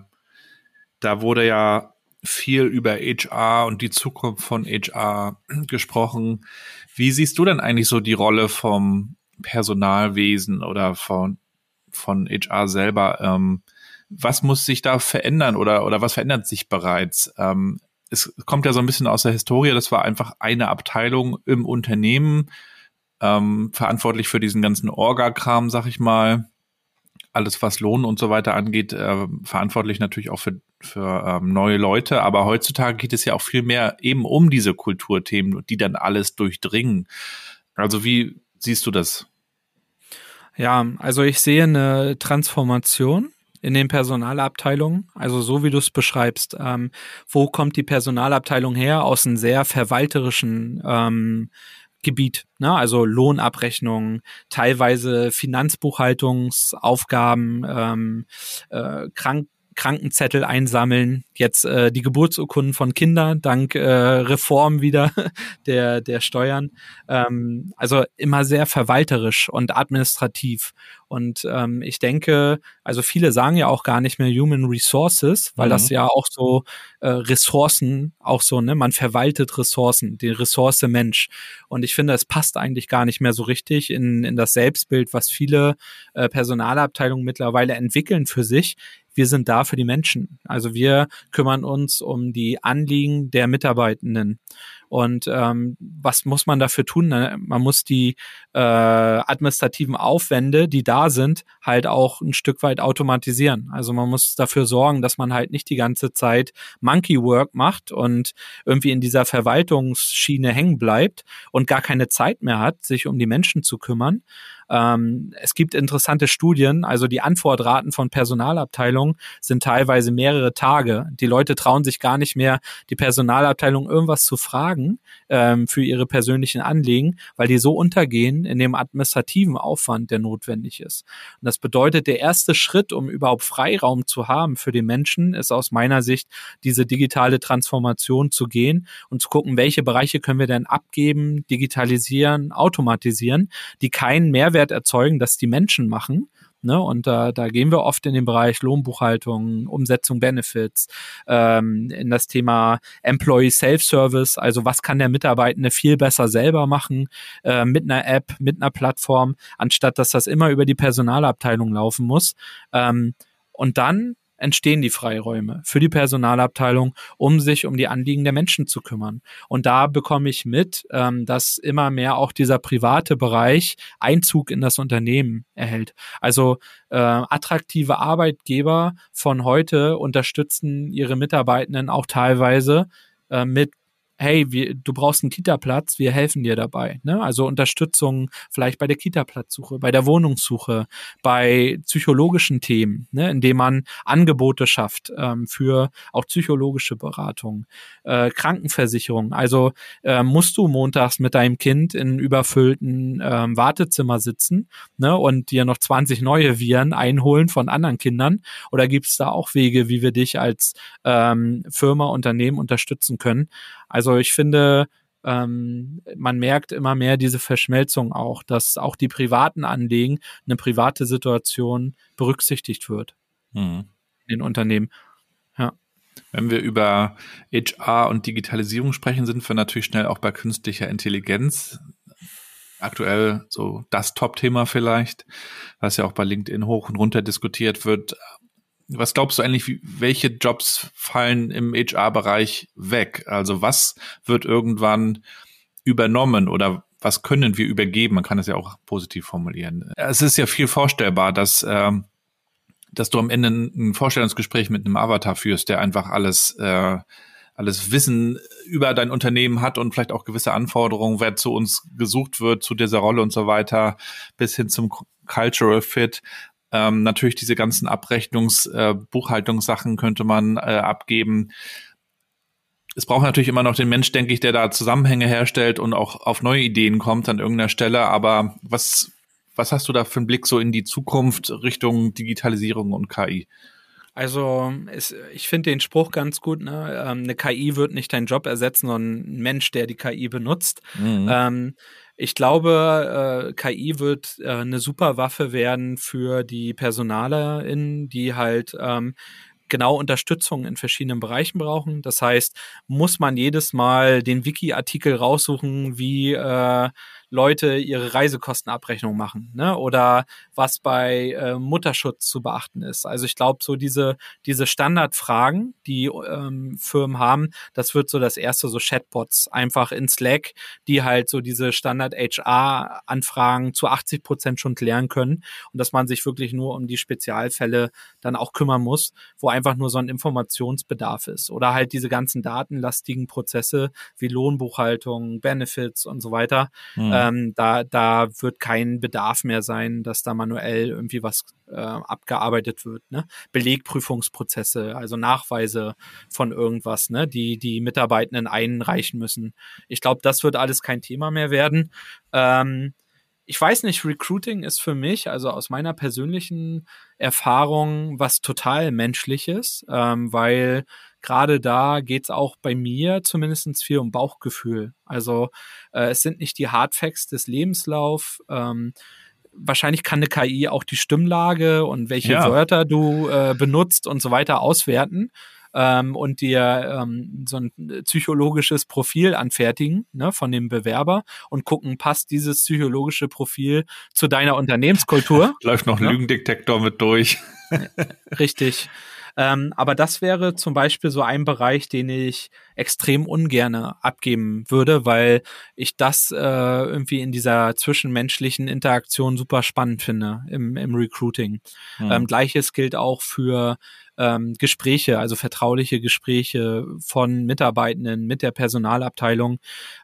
da wurde ja viel über HR und die Zukunft von HR gesprochen. Wie siehst du denn eigentlich so die Rolle vom Personalwesen oder von, von HR selber? Ähm, was muss sich da verändern oder, oder was verändert sich bereits? Ähm, es kommt ja so ein bisschen aus der Historie, das war einfach eine Abteilung im Unternehmen ähm, verantwortlich für diesen ganzen Orga-Kram, sag ich mal. Alles, was Lohn und so weiter angeht, äh, verantwortlich natürlich auch für, für ähm, neue Leute. Aber heutzutage geht es ja auch viel mehr eben um diese Kulturthemen, die dann alles durchdringen. Also wie siehst du das? Ja, also ich sehe eine Transformation in den Personalabteilungen, also so wie du es beschreibst. Ähm, wo kommt die Personalabteilung her? Aus einem sehr verwalterischen ähm, Gebiet, ne? also Lohnabrechnungen, teilweise Finanzbuchhaltungsaufgaben, ähm, äh, Krank Krankenzettel einsammeln, jetzt äh, die Geburtsurkunden von Kindern dank äh, Reform wieder der der Steuern. Ähm, also immer sehr verwalterisch und administrativ. Und ähm, ich denke, also viele sagen ja auch gar nicht mehr Human Resources, weil mhm. das ja auch so äh, Ressourcen, auch so, ne, man verwaltet Ressourcen, die Ressource Mensch. Und ich finde, es passt eigentlich gar nicht mehr so richtig in, in das Selbstbild, was viele äh, Personalabteilungen mittlerweile entwickeln für sich wir sind da für die Menschen. Also wir kümmern uns um die Anliegen der Mitarbeitenden. Und ähm, was muss man dafür tun? Man muss die äh, administrativen Aufwände, die da sind, halt auch ein Stück weit automatisieren. Also man muss dafür sorgen, dass man halt nicht die ganze Zeit Monkey Work macht und irgendwie in dieser Verwaltungsschiene hängen bleibt und gar keine Zeit mehr hat, sich um die Menschen zu kümmern, ähm, es gibt interessante Studien, also die Antwortraten von Personalabteilungen sind teilweise mehrere Tage. Die Leute trauen sich gar nicht mehr, die Personalabteilung irgendwas zu fragen ähm, für ihre persönlichen Anliegen, weil die so untergehen in dem administrativen Aufwand, der notwendig ist. Und das bedeutet, der erste Schritt, um überhaupt Freiraum zu haben für den Menschen, ist aus meiner Sicht, diese digitale Transformation zu gehen und zu gucken, welche Bereiche können wir denn abgeben, digitalisieren, automatisieren, die keinen Mehrwert erzeugen, dass die Menschen machen. Ne? Und da, da gehen wir oft in den Bereich Lohnbuchhaltung, Umsetzung Benefits, ähm, in das Thema Employee Self-Service, also was kann der Mitarbeitende viel besser selber machen äh, mit einer App, mit einer Plattform, anstatt dass das immer über die Personalabteilung laufen muss. Ähm, und dann entstehen die Freiräume für die Personalabteilung, um sich um die Anliegen der Menschen zu kümmern. Und da bekomme ich mit, ähm, dass immer mehr auch dieser private Bereich Einzug in das Unternehmen erhält. Also äh, attraktive Arbeitgeber von heute unterstützen ihre Mitarbeitenden auch teilweise äh, mit hey, wir, du brauchst einen Kita-Platz, wir helfen dir dabei. Ne? Also Unterstützung vielleicht bei der Kita-Platzsuche, bei der Wohnungssuche, bei psychologischen Themen, ne? indem man Angebote schafft ähm, für auch psychologische Beratung, äh, Krankenversicherung. Also äh, musst du montags mit deinem Kind in überfüllten ähm, Wartezimmer sitzen ne? und dir noch 20 neue Viren einholen von anderen Kindern? Oder gibt es da auch Wege, wie wir dich als ähm, Firma, Unternehmen unterstützen können? Also ich finde, ähm, man merkt immer mehr diese Verschmelzung auch, dass auch die privaten Anliegen, eine private Situation berücksichtigt wird mhm. in den Unternehmen. Ja. Wenn wir über HR und Digitalisierung sprechen, sind wir natürlich schnell auch bei künstlicher Intelligenz. Aktuell so das Top-Thema vielleicht, was ja auch bei LinkedIn hoch und runter diskutiert wird was glaubst du eigentlich, welche Jobs fallen im HR-Bereich weg? Also was wird irgendwann übernommen oder was können wir übergeben? Man kann es ja auch positiv formulieren. Es ist ja viel vorstellbar, dass, ähm, dass du am Ende ein Vorstellungsgespräch mit einem Avatar führst, der einfach alles, äh, alles Wissen über dein Unternehmen hat und vielleicht auch gewisse Anforderungen, wer zu uns gesucht wird, zu dieser Rolle und so weiter, bis hin zum Cultural Fit. Ähm, natürlich diese ganzen Abrechnungs-, äh, Buchhaltungssachen könnte man äh, abgeben. Es braucht natürlich immer noch den Mensch, denke ich, der da Zusammenhänge herstellt und auch auf neue Ideen kommt an irgendeiner Stelle. Aber was, was hast du da für einen Blick so in die Zukunft Richtung Digitalisierung und KI? Also es, ich finde den Spruch ganz gut. Ne? Ähm, eine KI wird nicht deinen Job ersetzen, sondern ein Mensch, der die KI benutzt. Mhm. Ähm, ich glaube, äh, KI wird äh, eine super Waffe werden für die PersonalerInnen, die halt ähm, genau Unterstützung in verschiedenen Bereichen brauchen. Das heißt, muss man jedes Mal den Wiki-Artikel raussuchen, wie äh, Leute ihre Reisekostenabrechnung machen, ne? Oder was bei äh, Mutterschutz zu beachten ist. Also ich glaube, so diese, diese Standardfragen, die ähm, Firmen haben, das wird so das erste, so Chatbots einfach in Slack, die halt so diese Standard-HR-Anfragen zu 80 Prozent schon klären können und dass man sich wirklich nur um die Spezialfälle dann auch kümmern muss, wo einfach nur so ein Informationsbedarf ist. Oder halt diese ganzen datenlastigen Prozesse wie Lohnbuchhaltung, Benefits und so weiter. Mhm. Ähm, da, da wird kein Bedarf mehr sein, dass da manuell irgendwie was äh, abgearbeitet wird. Ne? Belegprüfungsprozesse, also Nachweise von irgendwas, ne? die die Mitarbeitenden einreichen müssen. Ich glaube, das wird alles kein Thema mehr werden. Ähm, ich weiß nicht, Recruiting ist für mich, also aus meiner persönlichen Erfahrung, was total menschliches, ähm, weil gerade da geht's auch bei mir zumindestens viel um Bauchgefühl. Also äh, es sind nicht die Hardfacts des Lebenslauf. Ähm, wahrscheinlich kann eine KI auch die Stimmlage und welche ja. Wörter du äh, benutzt und so weiter auswerten ähm, und dir ähm, so ein psychologisches Profil anfertigen ne, von dem Bewerber und gucken, passt dieses psychologische Profil zu deiner Unternehmenskultur? Läuft noch ein ja? Lügendetektor mit durch. Richtig. Ähm, aber das wäre zum Beispiel so ein Bereich, den ich extrem ungerne abgeben würde, weil ich das äh, irgendwie in dieser zwischenmenschlichen Interaktion super spannend finde im, im Recruiting. Mhm. Ähm, Gleiches gilt auch für ähm, Gespräche, also vertrauliche Gespräche von Mitarbeitenden mit der Personalabteilung.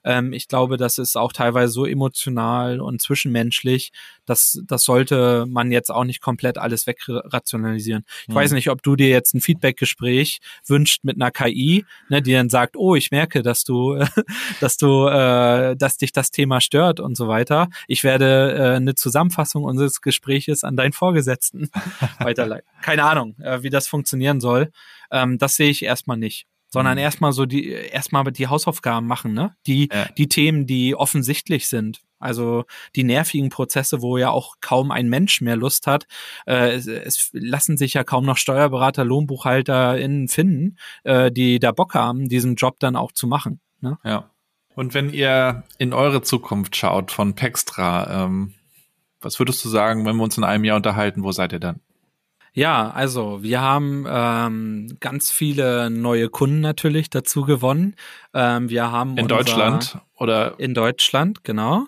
Ähm, ich glaube, das ist auch teilweise so emotional und zwischenmenschlich, dass das sollte man jetzt auch nicht komplett alles wegrationalisieren. Ich mhm. weiß nicht, ob du dir jetzt ein Feedback-Gespräch wünscht mit einer KI, ne, die dann sagt, oh, ich merke, dass du, dass du, äh, dass dich das Thema stört und so weiter. Ich werde äh, eine Zusammenfassung unseres Gespräches an deinen Vorgesetzten weiterleiten. Keine Ahnung, äh, wie das funktionieren soll. Ähm, das sehe ich erstmal nicht sondern mhm. erstmal so die erstmal die Hausaufgaben machen, ne? Die ja. die Themen, die offensichtlich sind. Also die nervigen Prozesse, wo ja auch kaum ein Mensch mehr Lust hat. Äh, es, es, lassen sich ja kaum noch Steuerberater, LohnbuchhalterInnen finden, äh, die da Bock haben, diesen Job dann auch zu machen. Ne? Ja. Und wenn ihr in eure Zukunft schaut von Pextra, ähm, was würdest du sagen, wenn wir uns in einem Jahr unterhalten, wo seid ihr dann? Ja, also wir haben ähm, ganz viele neue Kunden natürlich dazu gewonnen. Ähm, wir haben in Deutschland oder in Deutschland genau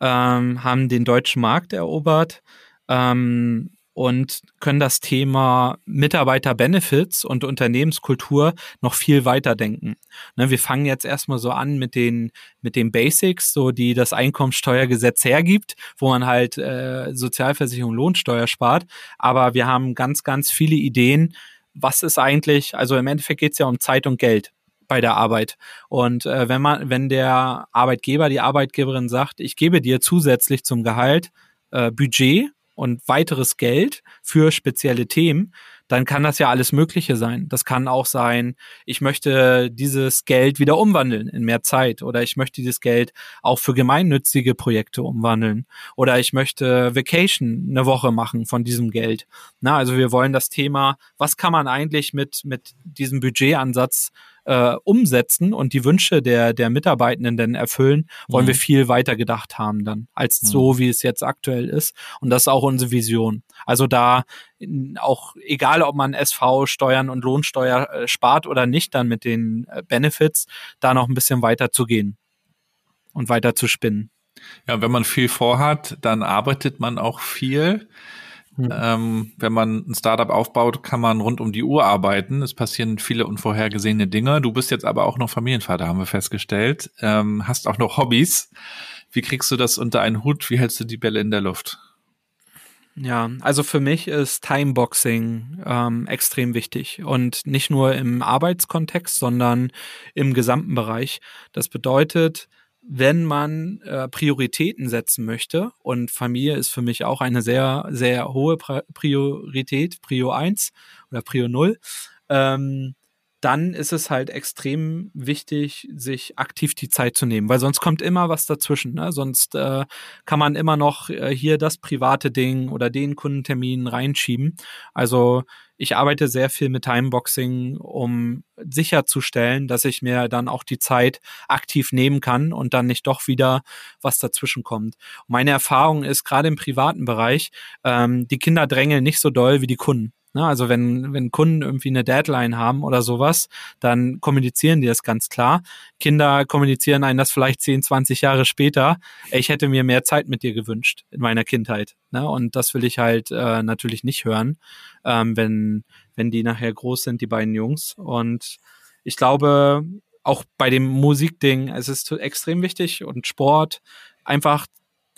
ähm, haben den deutschen Markt erobert ähm, und können das Thema Mitarbeiter-Benefits und Unternehmenskultur noch viel weiter denken. Ne, wir fangen jetzt erstmal so an mit den, mit den Basics, so die das Einkommensteuergesetz hergibt, wo man halt äh, Sozialversicherung, Lohnsteuer spart. Aber wir haben ganz, ganz viele Ideen, was ist eigentlich, also im Endeffekt geht es ja um Zeit und Geld bei der Arbeit. Und äh, wenn man, wenn der Arbeitgeber, die Arbeitgeberin sagt, ich gebe dir zusätzlich zum Gehalt äh, Budget und weiteres Geld für spezielle Themen, dann kann das ja alles Mögliche sein. Das kann auch sein, ich möchte dieses Geld wieder umwandeln in mehr Zeit oder ich möchte dieses Geld auch für gemeinnützige Projekte umwandeln oder ich möchte Vacation eine Woche machen von diesem Geld. Na, also wir wollen das Thema, was kann man eigentlich mit, mit diesem Budgetansatz äh, umsetzen und die Wünsche der, der Mitarbeitenden denn erfüllen, wollen mhm. wir viel weiter gedacht haben dann, als mhm. so, wie es jetzt aktuell ist. Und das ist auch unsere Vision. Also da auch egal, ob man SV, Steuern und Lohnsteuer äh, spart oder nicht, dann mit den äh, Benefits, da noch ein bisschen weiter zu gehen und weiter zu spinnen. Ja, wenn man viel vorhat, dann arbeitet man auch viel. Mhm. Ähm, wenn man ein Startup aufbaut, kann man rund um die Uhr arbeiten. Es passieren viele unvorhergesehene Dinge. Du bist jetzt aber auch noch Familienvater, haben wir festgestellt. Ähm, hast auch noch Hobbys. Wie kriegst du das unter einen Hut? Wie hältst du die Bälle in der Luft? Ja, also für mich ist Timeboxing ähm, extrem wichtig und nicht nur im Arbeitskontext, sondern im gesamten Bereich. Das bedeutet, wenn man äh, Prioritäten setzen möchte, und Familie ist für mich auch eine sehr, sehr hohe Priorität, Prio 1 oder Prio 0, ähm, dann ist es halt extrem wichtig, sich aktiv die Zeit zu nehmen, weil sonst kommt immer was dazwischen. Ne? Sonst äh, kann man immer noch äh, hier das private Ding oder den Kundentermin reinschieben. Also ich arbeite sehr viel mit Timeboxing, um sicherzustellen, dass ich mir dann auch die Zeit aktiv nehmen kann und dann nicht doch wieder was dazwischen kommt. meine Erfahrung ist gerade im privaten Bereich, ähm, die Kinder drängeln nicht so doll wie die Kunden. Ne? Also wenn, wenn Kunden irgendwie eine Deadline haben oder sowas, dann kommunizieren die das ganz klar. Kinder kommunizieren einen das vielleicht 10, 20 Jahre später. Ich hätte mir mehr Zeit mit dir gewünscht in meiner Kindheit. Ne? Und das will ich halt äh, natürlich nicht hören, ähm, wenn, wenn die nachher groß sind, die beiden Jungs. Und ich glaube, auch bei dem Musikding, es ist extrem wichtig und Sport, einfach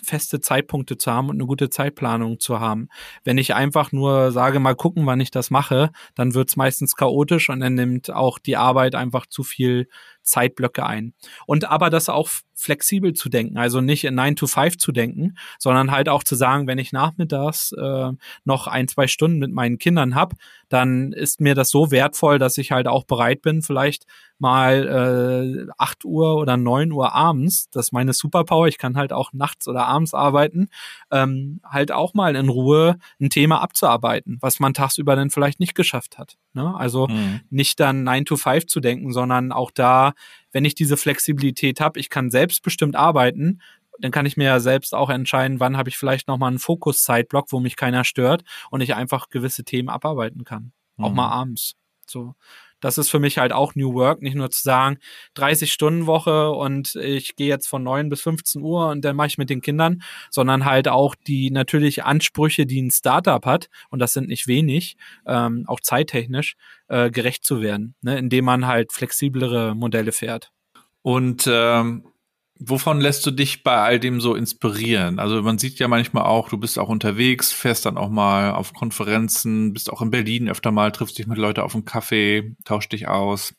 feste Zeitpunkte zu haben und eine gute Zeitplanung zu haben. Wenn ich einfach nur sage, mal gucken, wann ich das mache, dann wird es meistens chaotisch und dann nimmt auch die Arbeit einfach zu viel Zeitblöcke ein. Und aber das auch flexibel zu denken, also nicht in 9 to 5 zu denken, sondern halt auch zu sagen, wenn ich nachmittags äh, noch ein, zwei Stunden mit meinen Kindern hab, dann ist mir das so wertvoll, dass ich halt auch bereit bin, vielleicht mal äh, 8 Uhr oder 9 Uhr abends, das ist meine Superpower, ich kann halt auch nachts oder abends arbeiten, ähm, halt auch mal in Ruhe ein Thema abzuarbeiten, was man tagsüber dann vielleicht nicht geschafft hat. Ne? Also mhm. nicht dann 9 to 5 zu denken, sondern auch da wenn ich diese Flexibilität habe, ich kann selbstbestimmt arbeiten, dann kann ich mir ja selbst auch entscheiden, wann habe ich vielleicht nochmal einen Fokus-Zeitblock, wo mich keiner stört und ich einfach gewisse Themen abarbeiten kann. Mhm. Auch mal abends. So das ist für mich halt auch New Work, nicht nur zu sagen, 30 Stunden Woche und ich gehe jetzt von 9 bis 15 Uhr und dann mache ich mit den Kindern, sondern halt auch die natürlich Ansprüche, die ein Startup hat, und das sind nicht wenig, ähm, auch zeittechnisch, äh, gerecht zu werden, ne, indem man halt flexiblere Modelle fährt. Und ähm, Wovon lässt du dich bei all dem so inspirieren? Also man sieht ja manchmal auch, du bist auch unterwegs, fährst dann auch mal auf Konferenzen, bist auch in Berlin öfter mal, triffst dich mit Leuten auf einen Kaffee, tauscht dich aus.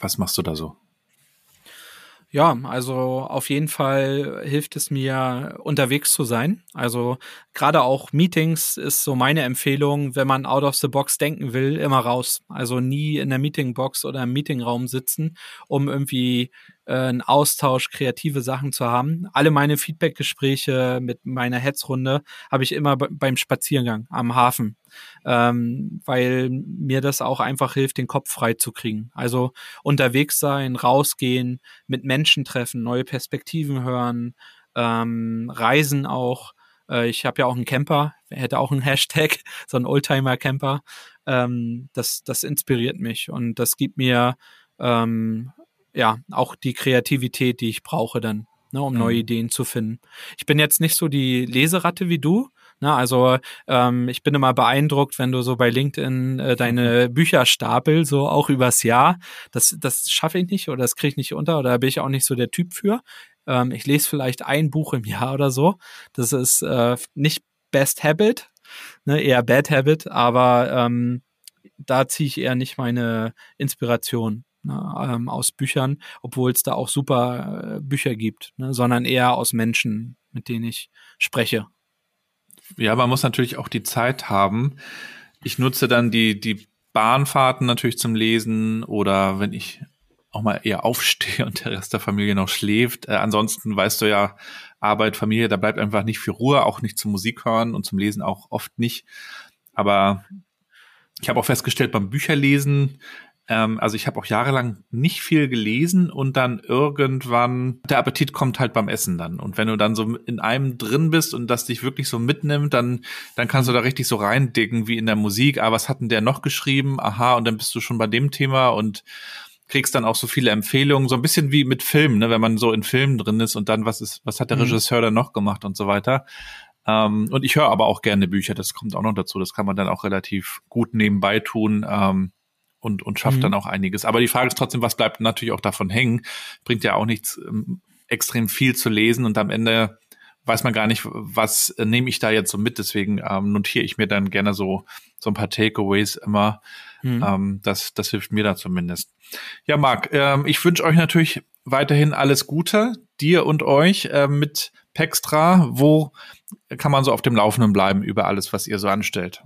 Was machst du da so? Ja, also auf jeden Fall hilft es mir, unterwegs zu sein. Also gerade auch Meetings ist so meine Empfehlung, wenn man out of the box denken will, immer raus. Also nie in der Meetingbox oder im Meetingraum sitzen, um irgendwie äh, einen Austausch, kreative Sachen zu haben. Alle meine Feedbackgespräche mit meiner Hetzrunde habe ich immer beim Spaziergang am Hafen, ähm, weil mir das auch einfach hilft, den Kopf frei zu kriegen. Also unterwegs sein, rausgehen, mit Menschen treffen, neue Perspektiven hören, ähm, reisen auch. Äh, ich habe ja auch einen Camper, hätte auch einen Hashtag, so ein Oldtimer-Camper. Ähm, das, das inspiriert mich und das gibt mir ähm, ja, auch die Kreativität, die ich brauche dann, ne, um mhm. neue Ideen zu finden. Ich bin jetzt nicht so die Leseratte wie du. Ne, also ähm, ich bin immer beeindruckt, wenn du so bei LinkedIn äh, deine Bücher stapel, so auch übers Jahr. Das, das schaffe ich nicht oder das kriege ich nicht unter oder da bin ich auch nicht so der Typ für. Ähm, ich lese vielleicht ein Buch im Jahr oder so. Das ist äh, nicht Best Habit, ne, eher Bad Habit, aber ähm, da ziehe ich eher nicht meine Inspiration ne, ähm, aus Büchern, obwohl es da auch super äh, Bücher gibt, ne, sondern eher aus Menschen, mit denen ich spreche. Ja, man muss natürlich auch die Zeit haben. Ich nutze dann die, die Bahnfahrten natürlich zum Lesen oder wenn ich auch mal eher aufstehe und der Rest der Familie noch schläft. Äh, ansonsten weißt du ja, Arbeit, Familie, da bleibt einfach nicht viel Ruhe, auch nicht zum Musik hören und zum Lesen auch oft nicht. Aber ich habe auch festgestellt beim Bücherlesen, ähm, also ich habe auch jahrelang nicht viel gelesen und dann irgendwann, der Appetit kommt halt beim Essen dann. Und wenn du dann so in einem drin bist und das dich wirklich so mitnimmt, dann, dann kannst du da richtig so reindicken wie in der Musik. Ah, was hat denn der noch geschrieben? Aha, und dann bist du schon bei dem Thema und kriegst dann auch so viele Empfehlungen, so ein bisschen wie mit Filmen, ne, wenn man so in Filmen drin ist und dann, was ist, was hat der mhm. Regisseur dann noch gemacht und so weiter. Ähm, und ich höre aber auch gerne Bücher, das kommt auch noch dazu. Das kann man dann auch relativ gut nebenbei tun. Ähm, und, und schafft mhm. dann auch einiges. Aber die Frage ist trotzdem, was bleibt natürlich auch davon hängen? Bringt ja auch nichts, ähm, extrem viel zu lesen und am Ende weiß man gar nicht, was äh, nehme ich da jetzt so mit. Deswegen ähm, notiere ich mir dann gerne so, so ein paar Takeaways immer. Mhm. Ähm, das, das hilft mir da zumindest. Ja, Marc, ähm, ich wünsche euch natürlich weiterhin alles Gute, dir und euch äh, mit Pextra. Wo kann man so auf dem Laufenden bleiben über alles, was ihr so anstellt?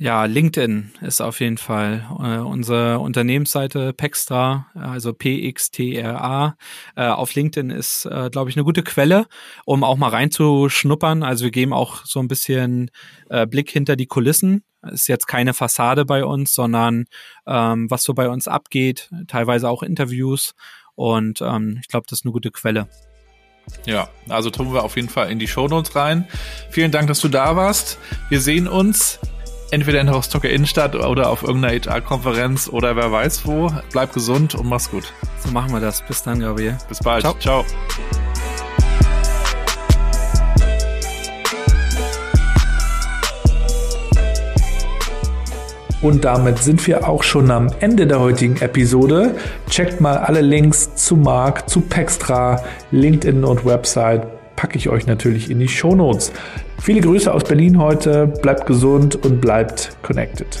Ja, LinkedIn ist auf jeden Fall äh, unsere Unternehmensseite Pextra, also P-X-T-R-A. Äh, auf LinkedIn ist, äh, glaube ich, eine gute Quelle, um auch mal reinzuschnuppern. Also wir geben auch so ein bisschen äh, Blick hinter die Kulissen. Ist jetzt keine Fassade bei uns, sondern ähm, was so bei uns abgeht, teilweise auch Interviews. Und ähm, ich glaube, das ist eine gute Quelle. Ja, also tun wir auf jeden Fall in die Shownotes rein. Vielen Dank, dass du da warst. Wir sehen uns entweder in der Rostocker Innenstadt oder auf irgendeiner HR-Konferenz oder wer weiß wo. Bleib gesund und mach's gut. So machen wir das. Bis dann, Gabriel. Bis bald. Ciao. Ciao. Und damit sind wir auch schon am Ende der heutigen Episode. Checkt mal alle Links zu Marc, zu Pextra, LinkedIn und Website packe ich euch natürlich in die Show Notes. Viele Grüße aus Berlin heute, bleibt gesund und bleibt connected.